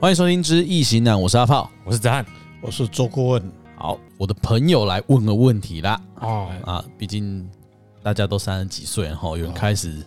欢迎收听之易行难，我是阿炮，我是子翰，我是周顾问。好，我的朋友来问个问题啦。哦啊，毕竟大家都三十几岁，然后有人开始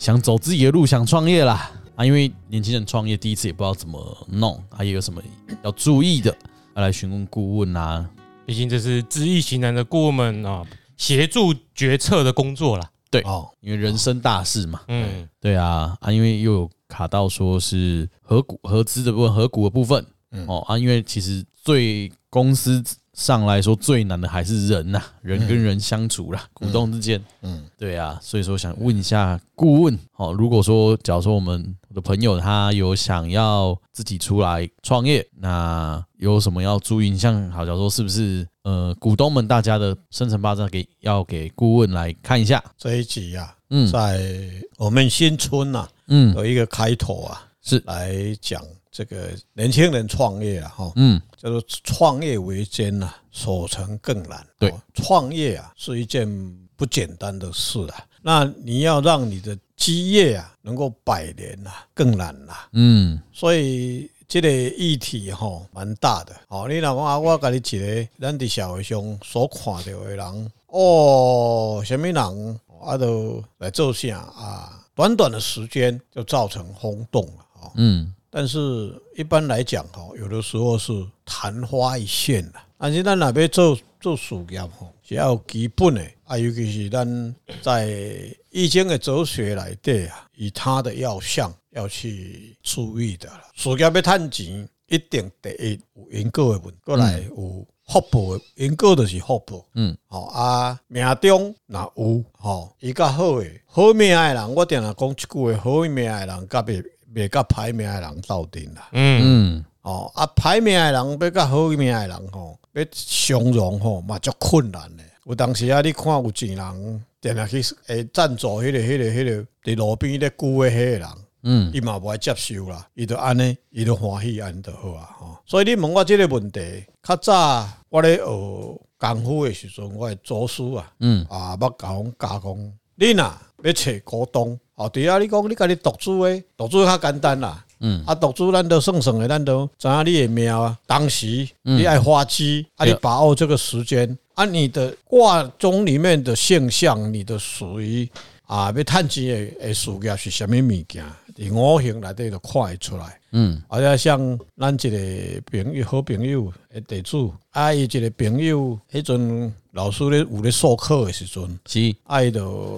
想走自己的路，想创业啦。啊，因为年轻人创业第一次也不知道怎么弄，啊，也有什么要注意的，要来询问顾问啊。毕竟这是知易行难的顾问们啊，协助决策的工作啦。对哦，因为人生大事嘛。嗯，对啊啊，因为又有。卡到说是合股合资的部分，合股的部分，哦啊，因为其实最公司上来说最难的还是人呐，人跟人相处啦，股东之间，嗯，对啊，所以说想问一下顾问，哦，如果说假如说我们的朋友他有想要自己出来创业，那有什么要注意？像好，假如说是不是呃股东们大家的生辰八字给要给顾问来看一下这一集呀？嗯，在我们新村呐。嗯，有一个开头啊，是来讲这个年轻人创业啊，哈，嗯，叫做创业维艰呐，守成更难。对，创业啊是一件不简单的事啊。那你要让你的基业啊能够百年呐，更难呐。嗯，所以这个议题哈蛮大的。哦，你老公啊，我跟你讲个，咱在社会上所看到的人，哦，什么人啊都来做啥啊？短短的时间就造成轰动了啊！嗯，但是一般来讲哈，有的时候是昙花一现的。但是咱那边做做事业哈，是要基本的啊，尤其是咱在易经的哲学来对啊，以他的要项要去注意的了。事业要赚钱，一定第一有因果的问，过来有。福报，因果就是福报。嗯，好啊，命中那有吼，伊较好诶，好命诶人，我定定讲一句话，好命诶人，甲袂袂甲歹命诶人斗阵啦。嗯嗯，哦啊，歹命诶人要甲好命诶人吼，要相容吼，嘛足困难诶。有当时啊，你看有钱人，定定去诶赞助迄个、迄个、迄个伫路边咧雇诶迄个人。嗯，伊嘛无爱接受啦，伊就安尼，伊就欢喜安就好啊。吼，所以你问我即个问题，较早我咧学功夫的时阵，我的祖师啊，嗯。啊，捌甲阮教讲，你呐要找股东，哦，对啊，你讲你家己独资诶，独资较简单啦，嗯，啊，独资咱都算算诶，咱都知影你的命啊，当时你爱花机，啊，你把握这个时间，啊，你的卦中里面的现象，你的属于啊，要趁钱诶诶事业是啥物物件？伫五行内底就看会出来，嗯，而且像咱一个朋友好朋友的地主，啊，伊一个朋友，迄阵老师咧有咧授课的时阵，是，啊，伊就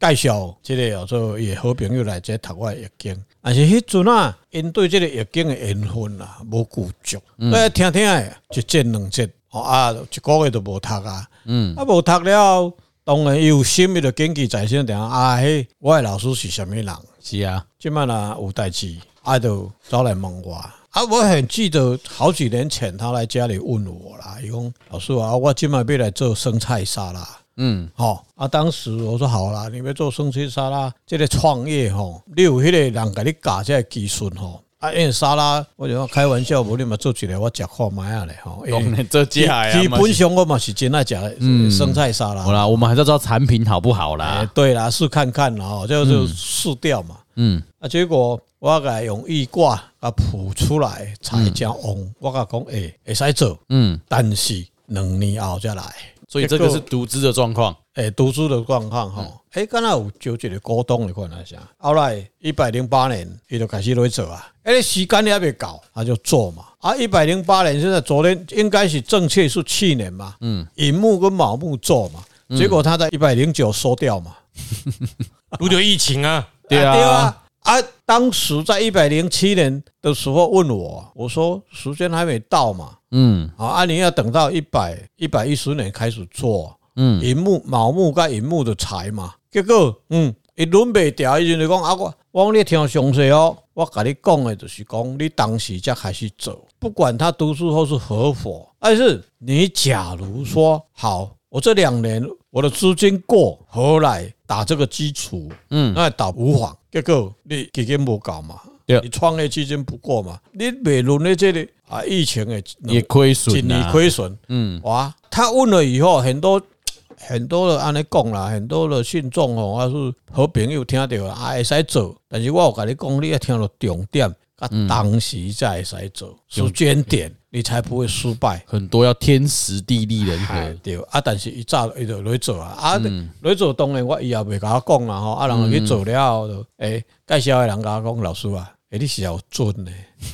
介绍即个叫做伊诶好朋友来这读我易经，但是迄阵啊，因对即个易经的缘分啊，无够足，诶，听听诶，一节两节，哦啊，一个月都无读啊，嗯，啊，无读了，当然有心伊就谨记在心，定啊，迄我诶老师是啥物人？是啊，今麦啦有代志，爱就找来问我。啊，我很记得好几年前他来家里问我啦，伊讲老师啊，我今麦要来做生菜沙拉。嗯，好啊，当时我说好啦，你要做生菜沙拉，这个创业吼，你有迄个人给你教这个技术吼。啊，因为沙拉，我就开玩笑，无你嘛做起来，我食看买下咧吼。做起来基本上我嘛是真爱食生菜沙拉。好啦，我们还是要知道产品好不好啦。对啦，试看看啦，吼，就就试掉嘛。嗯，啊，结果我甲用易卦啊卜出来才叫旺，我甲讲诶，会使做。嗯，但是两年后再来，所以这个是独资的状况。诶，独资的状况吼。诶，刚才有就这个股东的看哪下？后来一百零八年，伊就开始来做啊。诶，时间你还没搞，他就做嘛。啊，一百零八年，现在昨天应该是正确是去年嘛。嗯，寅木跟卯木做嘛，结果他在一百零九收掉嘛。不就疫情啊？对啊，对啊。啊，当时在一百零七年的时候问我，我说时间还没到嘛。嗯，啊，你要等到一百一百一十年开始做。嗯，寅木卯木甲寅木的财嘛。结果，嗯，一轮袂掉，伊就讲啊，我我你听详细哦，我跟你讲的就是讲，你当时才开始做，不管他读书或是合伙，但是你假如说好，我这两年我的资金过何来打这个基础，嗯，那打无妨。结果你基金无搞嘛，对，你创业基金不过嘛，你每轮的这里啊，疫情的也亏损，你亏损，嗯，哇，他问了以后很多。很多的安尼讲啦，很多的信众吼，还是好朋友听到啊，会使做，但是我有甲你讲，你要听到重点，啊当时才会使做时间点，你才不会失败。很多要天时地利人和，对啊。但是一早伊就来做啊，啊，来做当然我以后袂甲我讲啦吼，啊，人去做了后，诶，介绍的人甲我讲老师啊。诶，你是要准的，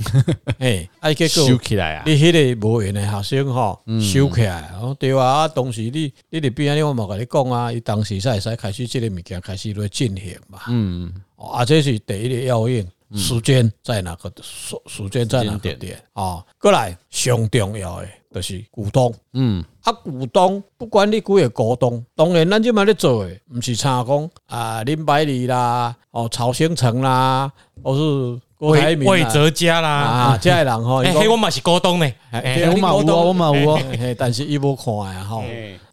诶，啊，结果收起来啊！你迄个无缘的学生吼，收起来，哦，对啊，啊，当时你你伫边啊，我冇甲你讲啊，伊当时才会使开始即个物件开始来进行嘛，嗯，啊，这是第一个要应，时间在哪个时时间在哪个点。啊？过来上重要的就是股东，嗯，啊，股东不管你几个股东，当然咱即马咧做诶，毋是差讲啊林百里啦，哦曹兴成啦，或是。魏魏哲家啦，啊，这人吼，嘿，我嘛是股东呢，我嘛有，我嘛有，但是伊无看呀，吼，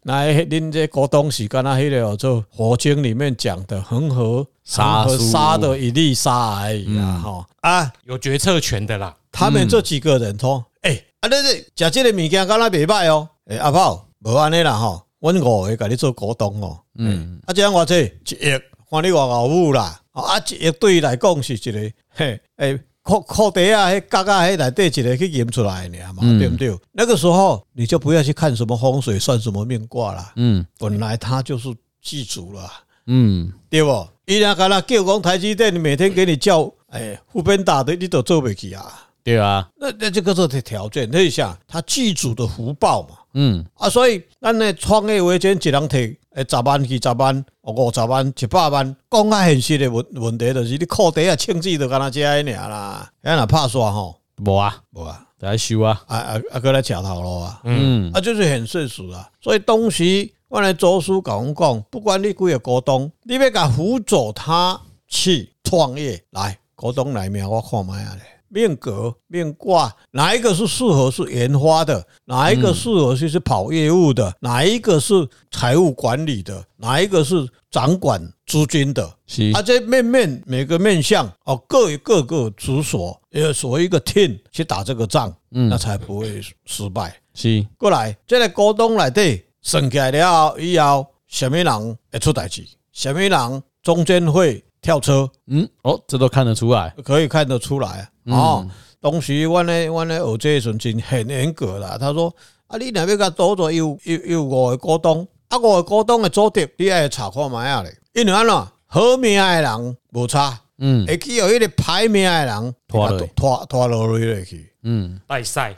那恁这股东是干那迄个叫做佛经里面讲的恒河沙沙的一粒沙而已啊，吼。啊，有决策权的啦。他们这几个人说，诶，啊，对对，食这个物件干那袂歹哦，诶，阿炮无安尼啦，吼，阮五个甲你做股东哦，嗯，啊，这样我这一亿，看你偌啦，啊，一亿对伊来讲是一个。嘿，诶，裤裤底啊，迄角啊，迄内底一个去验出来的嘛，对不对？那个时候你就不要去看什么风水，算什么命卦了。嗯，本来他就是祭祖了。嗯，对不？伊那个那叫讲台积电，每天给你叫，诶，副边打的，你都做不起啊。对啊，那那这个是条件，你想他祭祖的福报嘛。嗯啊，所以咱呢创业维艰，一人提诶十万、二十万、五十万、一百万，讲较现实的问问题，就是你裤底啊，清子都干那这样尔啦，遐若拍煞吼，无啊，无啊，来修啊，啊啊啊，过来吃头路啊，嗯，啊就是很现实啊。所以当时我来做书甲阮讲，不管你几个股东，你要甲辅佐他去创业，来股东来面我看卖啊咧。命格、命卦，哪一个是适合是研发的？哪一个适合就是跑业务的？哪一个是财务管理的？哪一个是掌管资金的？是，而且面面每个面向哦，各有各个职所，呃，所谓一个 team 去打这个仗，嗯，那才不会失败。是，过来，这个股东来对，升起来了以后，什么人会出代志？什么人中间会跳车？嗯，哦，这都看得出来，可以看得出来。哦，当时阮咧阮咧学这时阵真很严格啦。他说：啊，你若要甲组做有有有五个股东，啊五个股东的组织，你爱查看觅啊咧。因为安怎好命的人无差，嗯，会去有迄个歹命的人拖拖拖落落去，嗯，拜赛，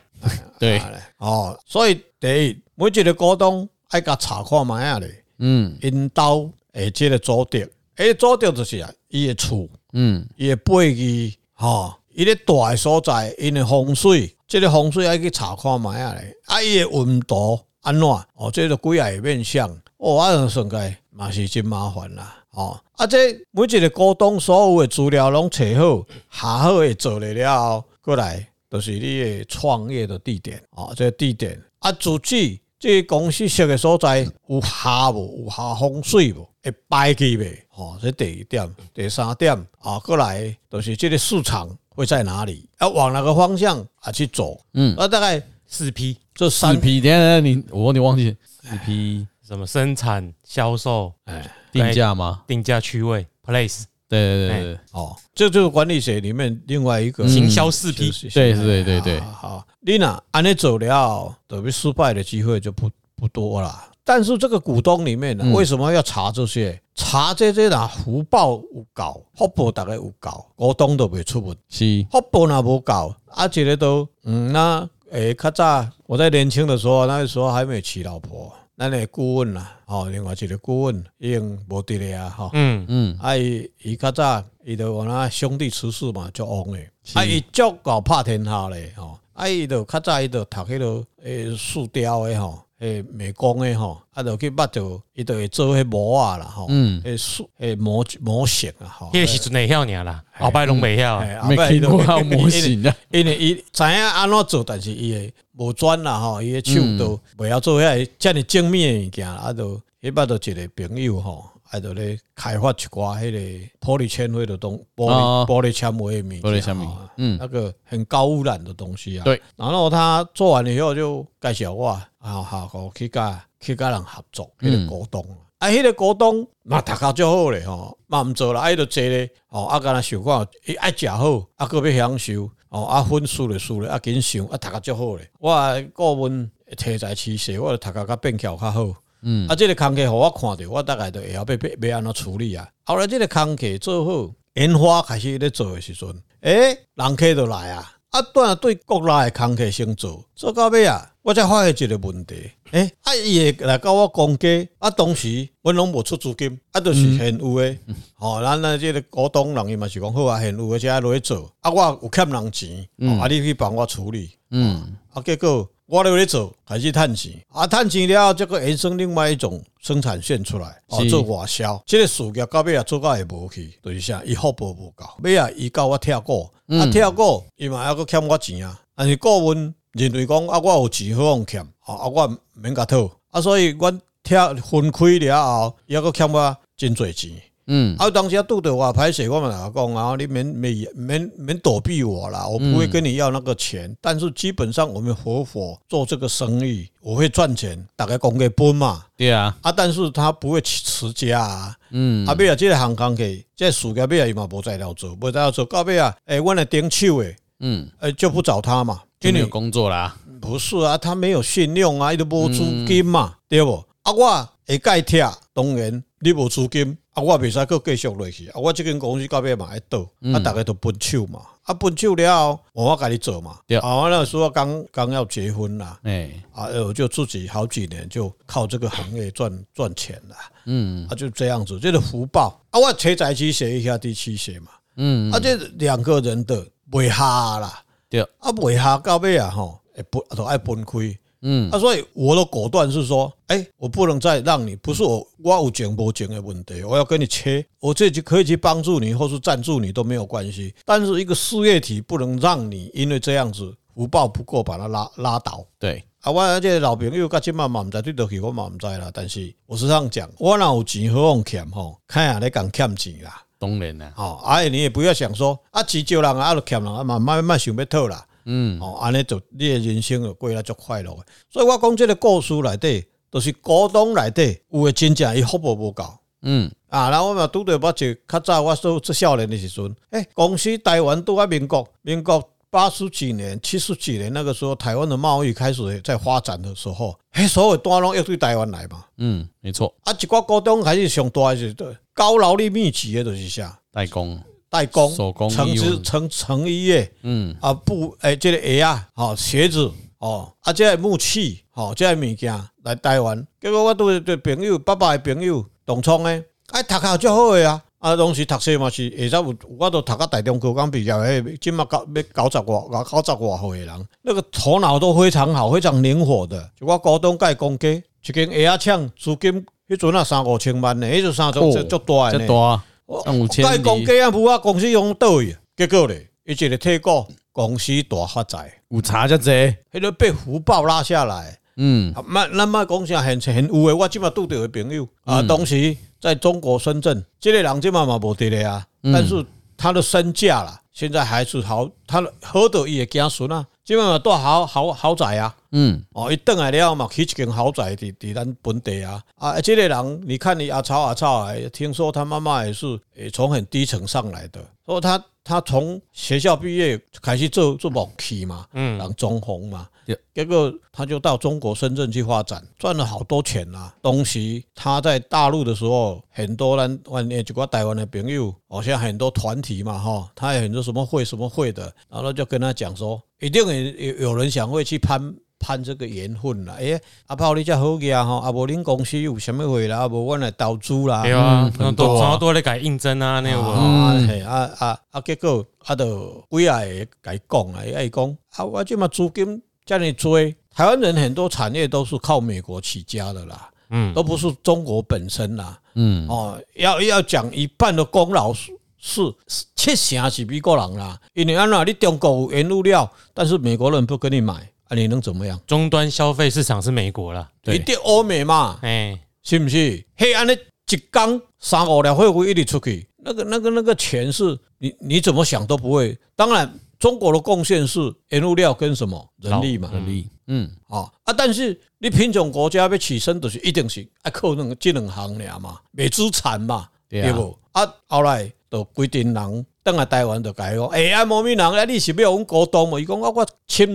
对，哦，所以第一每一个股东爱甲查看觅啊咧，嗯，因兜诶即个组织，诶组织就是啊，伊诶厝，嗯，伊诶背景，吼。伊咧大诶所在，因诶风水，即个风水爱去查看觅下咧。啊，伊诶温度安怎？哦，即个几个面相，哦，啊，算个嘛是真麻烦啦。哦，啊，这每一个股东所有诶资料拢找好，下好诶做了了后，过来都是你诶创业的地点。哦，这个地点啊，自己这个公司设的所在有下无？有下风水无？会摆去未？哦，这第一点，第三点啊，过来就是这个市场。会在哪里？要往哪个方向啊去走？嗯，那大概四批这三批。等下，你我你忘记四批什么？生产、销售、哎，定价吗？定价区位，place。对对对对，哦，这就是管理学里面另外一个行销四 P。对对对对，好，你那按你走了，等于失败的机会就不不多了。但是这个股东里面呢，为什么要查这些？查这些呐，福报有够，福报大概有够，股东都袂出问题。是福报那无够，啊，这个都嗯，那诶，较早我在年轻的时候，那个时候还没娶老婆，那个顾问啦，吼，另外一个顾问已经无伫咧啊，吼，嗯。嗯，啊伊伊较早伊就我那兄弟出世嘛，足旺诶，啊伊足够拍天下咧，吼，啊伊就较早伊就读迄个诶树雕诶吼。诶，美工诶吼，啊，就去捌着，伊就会做迄模啊啦吼，嗯，诶塑诶模模型啊吼，迄个时阵会晓尔啦，后摆拢袂晓，没听过有 模型啊，因为伊知影安怎做，但是伊诶无转啦吼，伊诶手都袂晓做遐遮尔精密诶物件，啊，就迄捌着一个朋友吼。还在咧开发一寡迄个玻璃纤维的东玻璃玻璃纤维米，玻璃纤维，嗯，那个很高污染的东西啊。对，然后他做完了以后就介绍我，啊好，我去甲去甲人合作，迄个股东，啊，迄个股东嘛，读较足好咧吼，嘛毋做啦，啊，伊着坐咧，吼，啊，敢若想看，伊爱食好，啊，阁要享受，哦，啊，分输咧输咧，啊，紧想，啊，读较足好咧，我顾问题材趋势，我着读甲较变巧较好，嗯，啊，即个空客互我看着，我大概着会晓要要安怎处理啊。后来即个空客做好，烟花开始咧做的时阵，诶、人客着来啊。啊，当然对国内的空客先做，做到尾啊，我才发现一个问题，诶、欸，啊，伊会来甲我讲价，啊，当时阮拢无出资金，啊，都是现有诶，吼、嗯，咱那这个股东人伊嘛是讲好啊，现有诶，才落去做，啊，我有欠人钱，啊，你去帮我处理，嗯，啊，结果。我落咧做，开始趁钱，啊，趁钱了后，这个衍生另外一种生产线出来，哦，做外销。这个事业到尾啊，做到会无去，就是啥，伊福报无够，尾啊，伊教我跳过，啊，跳过，伊嘛还佫欠我钱啊。但是顾问认为讲，啊，我有钱好用欠，啊，我毋免甲讨，啊，所以我拆分开了后，伊还阁欠我真侪钱。嗯，啊，当时拄着我歹势，我嘛甲讲啊，你免免免免躲避我啦，我不会跟你要那个钱。嗯、但是基本上我们合伙做这个生意，我会赚钱，大概讲个本嘛。对啊，啊，但是他不会持家啊。嗯，啊，尾啊，即个行工课，这事业尾啊，伊嘛无在了做，无在了做，到尾啊，诶，我来顶手诶，嗯，诶，就不找他嘛，就没有工作啦。不是啊，他没有信用啊，伊都无资金嘛，对不？啊，我会盖贴，当然你无资金。啊，我袂使阁继续落去啊！我即间公司到尾嘛会倒，啊，大家都分手嘛，啊，分手了后，我甲你做嘛。啊，我那时候刚刚要结婚啦，哎，啊，我就自己好几年就靠这个行业赚赚钱了。嗯，啊，就这样子，这个福报啊，我车载机写一下第七写嘛。嗯，啊，这两个人的袂合啦，对，啊，袂合到尾啊，吼，会分都爱分开。嗯，啊，所以我的果断是说，哎，我不能再让你，不是我我有钱无钱的问题，我要跟你切，我这就可以去帮助你，或是赞助你都没有关系。但是一个事业体不能让你因为这样子福报不够把它拉拉倒。对，啊，我这老朋友甲今嘛嘛唔知对得起我嘛唔知啦。但是我是这样讲，我若有钱好用欠吼，看下你讲欠钱啦，当然啦，哦，哎，你也不要想说啊，钱借人啊，都欠人啊，慢慢慢想要讨啦。嗯，哦，安尼就你的人生就过得足快乐。所以我讲这个故事内底，都是股东内底有诶真正伊服务无够。嗯，啊，然后我嘛拄着捌就较早我做做少年的时阵，诶，公司台湾拄啊民国民国八十几年、七十几年那个时候，台湾的贸易开始在发展的时候，诶，所有单拢要对台湾来嘛。嗯，没错。啊，一寡股东还是上大诶是高劳力密集诶，都是啥代工。代工、成织、成成衣业，嗯啊布，诶，这个鞋啊，好鞋子，哦啊，这个木器，好这个物件来台湾。结果我对对朋友，爸爸的朋友，同窗诶，哎，读较足好诶啊，啊，当时读册嘛是，下昼有，我都读到大中高刚毕业诶，今嘛九要九十外，九十外岁诶人，那个头脑都非常好，非常灵活的。就我高中甲伊讲价，一间鞋啊厂资金，迄阵啊三五千万呢，迄阵三种足足大呢。我讲价啊，不啊，公司用倒去，结果咧，伊一个退股，公司大发财，有差遮济，迄个被福报拉下来。嗯，那那么讲啥很很有诶，我即马拄着诶朋友啊，当时在中国深圳，这个人即马嘛无伫咧啊，但是他的身价啦，现在还是好，他好多伊诶子孙啊，即马嘛住豪豪豪宅啊。嗯，哦，伊转来了嘛，起一间豪宅伫伫咱本地啊，啊，这个人，你看你阿超阿超啊，听说他妈妈也是诶从很低层上来的，说他他从学校毕业开始做做木器嘛，嗯，然后中红嘛。结果他就到中国深圳去发展，赚了好多钱啊。东西他在大陆的时候，很多人万年就个台湾的朋友，好像很多团体嘛，哈，他有很多什么会什么会的，然后就跟他讲说，一定有有人想会去攀攀这个缘分啦。哎，阿炮你这好个哈，阿无恁公司有什么会啦？阿无我来投资啦，对啊，很多很多来改应征啊，那个啊啊啊啊，结果阿都几啊改讲啊，爱讲啊，我这么资金。叫你追台湾人，很多产业都是靠美国起家的啦，嗯，都不是中国本身啦，嗯，哦，要要讲一半的功劳是是七成是美国人啦，因为安那你中国有原物料，但是美国人不跟你买，啊，你能怎么样？终端消费市场是美国啦，一定欧美嘛，哎，是不是？嘿，安尼一缸三五两会不会一直出去？那个那个那个钱是你你怎么想都不会，当然。中国的贡献是原物料跟什么人力嘛？人力，嗯，啊啊！但是你贫穷国家要起身，就是一定是爱靠那个这两行俩嘛，美资产嘛，对不？啊，后来就规定人等下台湾就改哦，哎，啊，某名人啊，你是要我股东嘛？伊讲我我签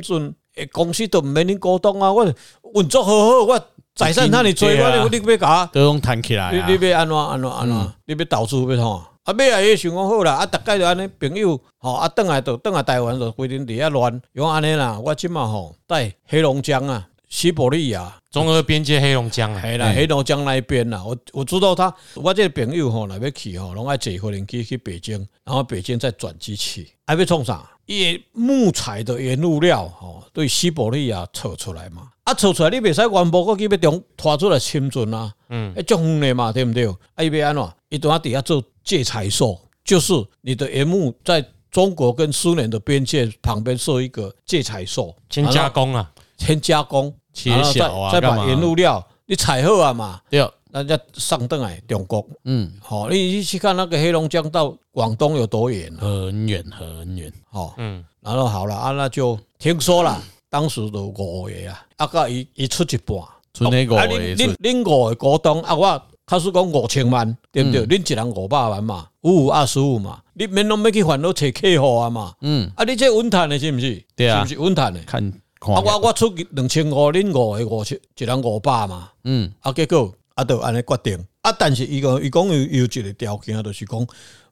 证公司都毋免恁股东啊，我运作好好，我财产那里做，我你你要甲，都拢谈起来，你你要安怎安怎安怎，你要投资要创。啊，尾啊伊想讲好啦，啊，大概就安尼朋友，吼，啊，转来就转来台湾就规定伫遐乱，用安尼啦。我即满吼在黑龙江啊，西伯利亚，中俄边界黑龙江啊，系啦，黑龙江那一边啦。我我知道他，我这个朋友吼，若要去吼，拢爱坐飞机去去北京，然后北京再转机去，还要创啥？伊木材的原物料吼，对西伯利亚扯出来嘛，啊，扯出来你袂使原部过去要中拖出来深圳啊，嗯，一种的嘛，对不对？啊，伊要安怎？伊都要底下做。借财所就是你的原木在中国跟苏联的边界旁边设一个借财所，先加工啊，先加工切小啊，再把原物料你采好啊嘛，对，那再上登来中国，嗯，好，你你去看那个黑龙江到广东有多远？很远很远，好，嗯，然后好了啊，那就听说了，当时都五个啊，啊个一一出一半，出那个，你你你五个股东啊我。他是讲五千万，对不对？恁一人五百万嘛，五五二十五嘛，你免拢要去烦恼找客户啊嘛。嗯，啊，你这稳赚的是不是？对啊，是不是稳赚的？看，啊，我我出两千五，恁五个五千，一人五百嘛。嗯，啊，结果啊，就安尼决定。啊，但是伊讲伊讲有有一个条件，就是讲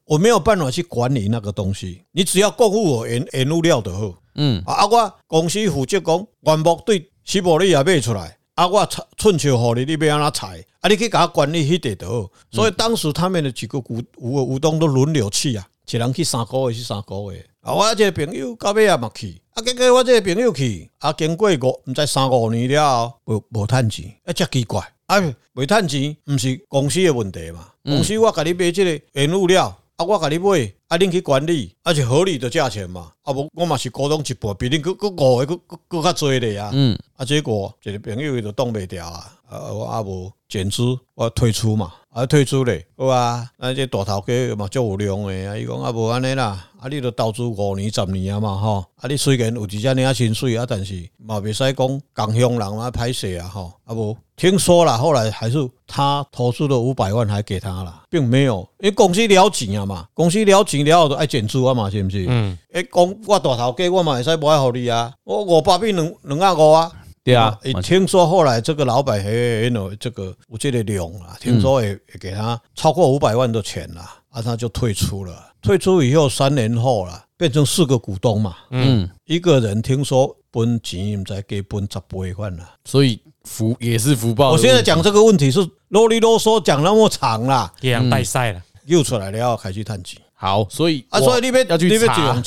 我没有办法去管理那个东西，你只要供付我原原物料就好。嗯，啊，我公司负责讲原木对西伯利亚卖出来。啊，我寸草互你，你要安怎采？啊，你去甲我管理迄块好。所以当时他们的几个股五个股东都轮流去啊，一人去三个月，去三个月。啊，我这个朋友到尾也嘛去。啊，结果我这个朋友去，啊，经过五毋知三五年了，无无趁钱，啊，真奇怪。啊，未趁钱，毋是公司的问题嘛？公司我甲你买这个原物料。啊，我甲你买，啊，恁去管理，啊，是合理的价钱嘛。啊，无我嘛是股东一半，比恁搁搁五个搁搁搁较侪咧啊。嗯，啊，结果一个朋友伊就挡袂牢啊，啊，我啊无减资，我退出嘛。啊，退出咧，好啊，那，这大头家嘛足有量诶啊，伊讲啊无安尼啦，啊，你都投资五年十年啊嘛，吼，啊，你虽然有一只领薪水啊，但是嘛袂使讲共乡人嘛歹势啊，吼，啊无听说啦，后来还是他投资了五百万还给他了，并没有，因为公司了钱啊嘛，公司了钱了后就爱减资啊嘛，是毋是？嗯，诶，讲我大头家我嘛会使买互你啊，我五百变两两啊五啊。对啊，听说后来这个老板很有这个我记得两啊，听说也也给他超过五百万的钱了，啊，他就退出了。退出以后三年后了，变成四个股东嘛。嗯，一个人听说分钱在给分十八万了，所以福也是福报。我现在讲这个问题是啰里啰嗦讲那么长了，这样带晒了，又出来了要开始探钱。好，所以啊，所以你边要去查，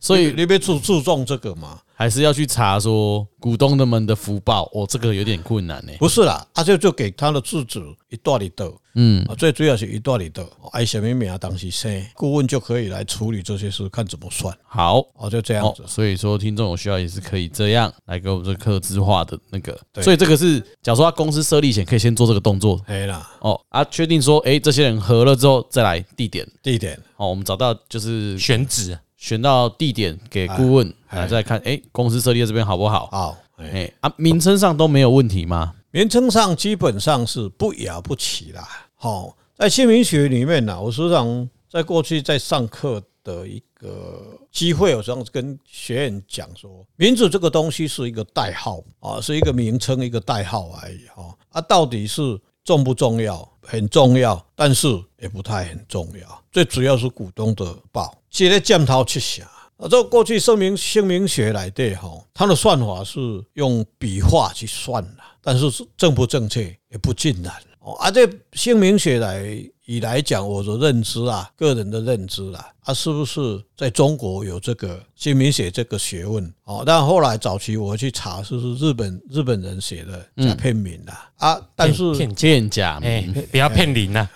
所以你边注注重这个嘛。还是要去查说股东们的福报哦，这个有点困难呢。不是啦，他就就给他的自主一段里的，嗯，最主要是一段里的，哎，什么名啊？当时生顾问就可以来处理这些事，看怎么算。好，哦，就这样子。所以说，听众有需要也是可以这样来给我们这个客制化的那个。所以这个是，假如说他公司设立前可以先做这个动作。可以啦。哦啊，确定说，哎，这些人合了之后再来地点，地点。哦，我们找到就是选址。选到地点给顾问来再看，哎，公司设立在这边好不好？好，哎啊，名称上都没有问题吗？名称上基本上是不了不起啦。好，在姓名学里面呢，我时常在过去在上课的一个机会，我常跟学员讲说，名字这个东西是一个代号啊，是一个名称，一个代号而已。哈，啊，到底是重不重要？很重要，但是也不太很重要。最主要是股东的报。写在箭头去想啊，这过去声明姓名学来的哈，它的算法是用笔画去算的，但是正不正确也不尽然哦。啊，这姓名学来以来讲，我的认知啊，个人的认知啊，啊，是不是在中国有这个姓名学这个学问？哦，但后来早期我去查，是是日本日本人写的假片名的啊，但是片假名，不要骗人呐。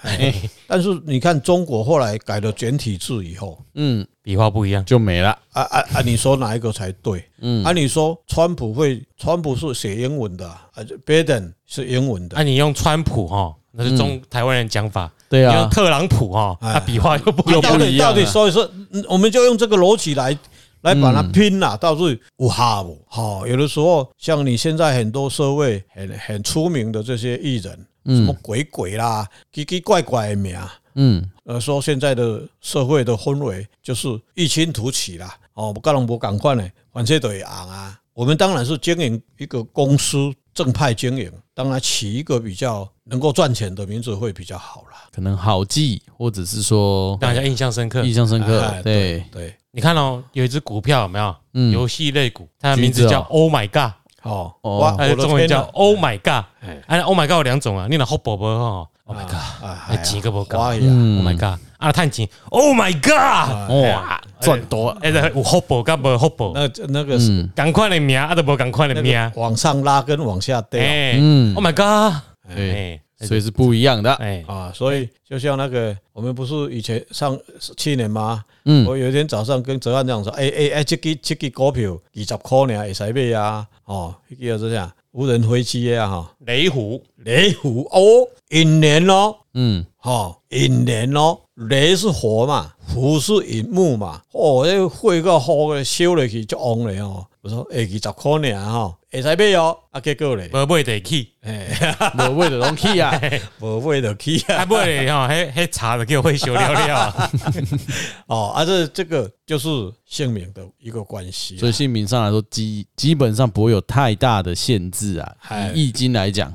但是你看中国后来改了简体字以后，嗯，笔画不一样就没了。啊啊啊！你说哪一个才对？嗯，啊，你说川普会，川普是写英文的，啊，，Biden 是英文的。啊，你用川普哈，那是中台湾人讲法。对啊，用特朗普哈，他笔画又不又不一样。到底所以说，我们就用这个逻辑来来把它拼了，到底有效不？好，有的时候像你现在很多社会很很出名的这些艺人，什么鬼鬼啦、奇奇怪怪的名，嗯，呃，说现在的社会的氛围就是异军突起啦。哦，不，各人不赶快呢，反正都会红啊。我们当然是经营一个公司，正派经营，当然起一个比较能够赚钱的名字会比较好啦。可能好记，或者是说让人家印象深刻，印象深刻。对对，你看哦，有一只股票有没有？嗯，游戏类股，它的名字叫 Oh My God。哦，哇，它的中文叫 Oh My God。哎，Oh My God 有两种啊，你那好宝宝哈。Oh my god！哎，钱个不够？Oh my god！啊，探钱！Oh my god！哇，赚多！哎，有福报跟无福报？那那个是赶快的名，啊，都无赶快的名，往上拉跟往下掉。嗯，Oh my god！哎，所以是不一样的。哎啊，所以就像那个，我们不是以前上去年吗？嗯，我有一天早上跟泽安这样说：哎哎哎，这个这个股票二十块呢，会使买啊？哦，这个是这样。无人飞机啊，哈，雷虎，雷虎哦，引燃咯，嗯，哈，引燃咯，雷是火嘛，虎是引木嘛，哦，那火个火个烧了去就旺了哦。我说，哎，二十块呢，哈，会使买哦，啊，结果咧，无买得起，哎，无买得起啊，无买得起啊，啊，买哈，迄迄茶的叫会修了了，哦，啊，这这个就是姓名的一个关系，所以姓名上来说，基基本上不会有太大的限制啊。以易经来讲，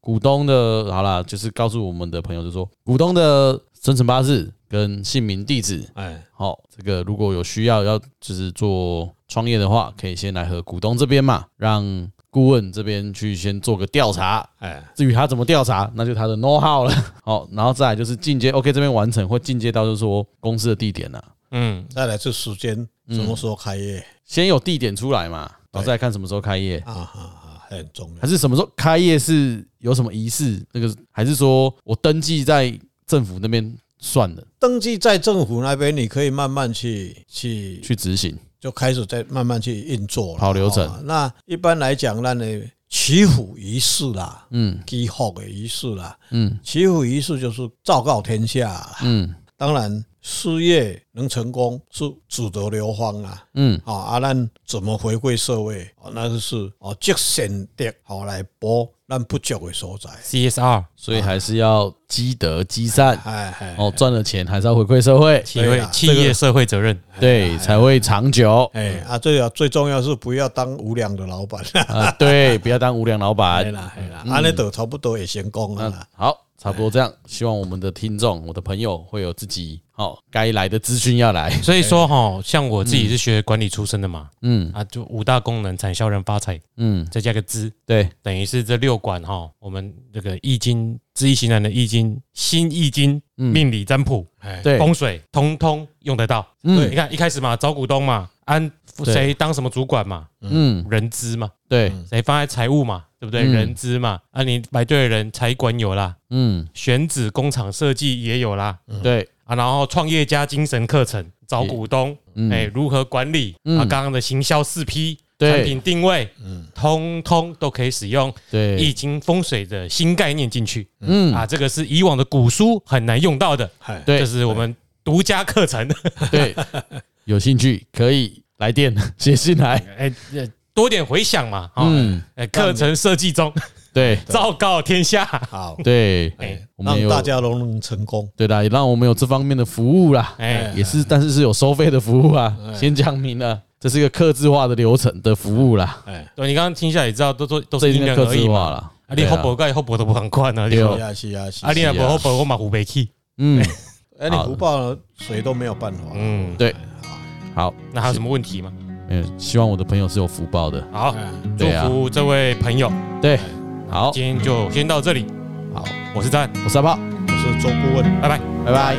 股东的，好啦，就是告诉我们的朋友，就说股东的生辰八字跟姓名地址，哎，好，这个如果有需要要就是做。创业的话，可以先来和股东这边嘛，让顾问这边去先做个调查。哎，至于他怎么调查，那就他的 know how 了。好，然后再来就是进阶，OK 这边完成或进阶到就是说公司的地点了。嗯，再来是时间，什么时候开业？先有地点出来嘛，然后再看什么时候开业。啊啊啊，很重要。还是什么时候开业是有什么仪式？那个还是说我登记在政府那边算了？登记在政府那边，你可以慢慢去去去执行。就开始在慢慢去运作了，跑流程。那一般来讲，那呢祈福仪式啦，嗯，祈福的仪式啦，嗯，祈福仪式就是昭告天下，嗯，当然事业能成功是祖德流芳啊，嗯，啊，阿兰怎么回馈社会？哦，那就是哦积善德，好来博。但不久的所在，CSR，所以还是要积德积善，哎哎，哦，赚了钱还是要回馈社会，企业企业社会责任，对，才会长久。哎啊，最要最重要是不要当无良的老板。啊，对，不要当无良老板，对啦，对啦，安尼都差不多也成功了。好，差不多这样，希望我们的听众，我的朋友会有自己。好，该来的资讯要来，所以说哈，像我自己是学管理出身的嘛，嗯。啊，就五大功能产销人发财，嗯，再加个资，对，等于是这六管哈，我们这个易经知易行难的易经新易经命理占卜，对，风水通通用得到。嗯，你看一开始嘛，找股东嘛，按谁当什么主管嘛，嗯，人资嘛，对，谁放在财务嘛，对不对？人资嘛，啊，你买对的人，财管有啦，嗯，选址工厂设计也有啦，对。啊，然后创业家精神课程，找股东，哎，如何管理？啊，刚刚的行销四 P，产品定位，嗯，通通都可以使用。对，易经风水的新概念进去，嗯，啊，这个是以往的古书很难用到的，对，这是我们独家课程。对，有兴趣可以来电 写信来，哎，多点回响嘛，嗯，哎，课程设计中。对，昭告天下，好，对，让大家都能成功，对的，也让我们有这方面的服务啦，哎，也是，但是是有收费的服务啊，先讲明了，这是一个客制化的流程的服务啦，哎，对，你刚刚听下来也知道，都都都是因人而异嘛，啊，你后博盖后博都不很快呢，对，啊是啊是，啊，你那不好博我马湖北去，嗯，哎，你不报谁都没有办法，嗯，对，好，那还有什么问题吗？嗯，希望我的朋友是有福报的。好，祝福这位朋友。对，好，今天就先到这里。好，我是张，我是阿炮，我是周顾问，拜拜，拜拜。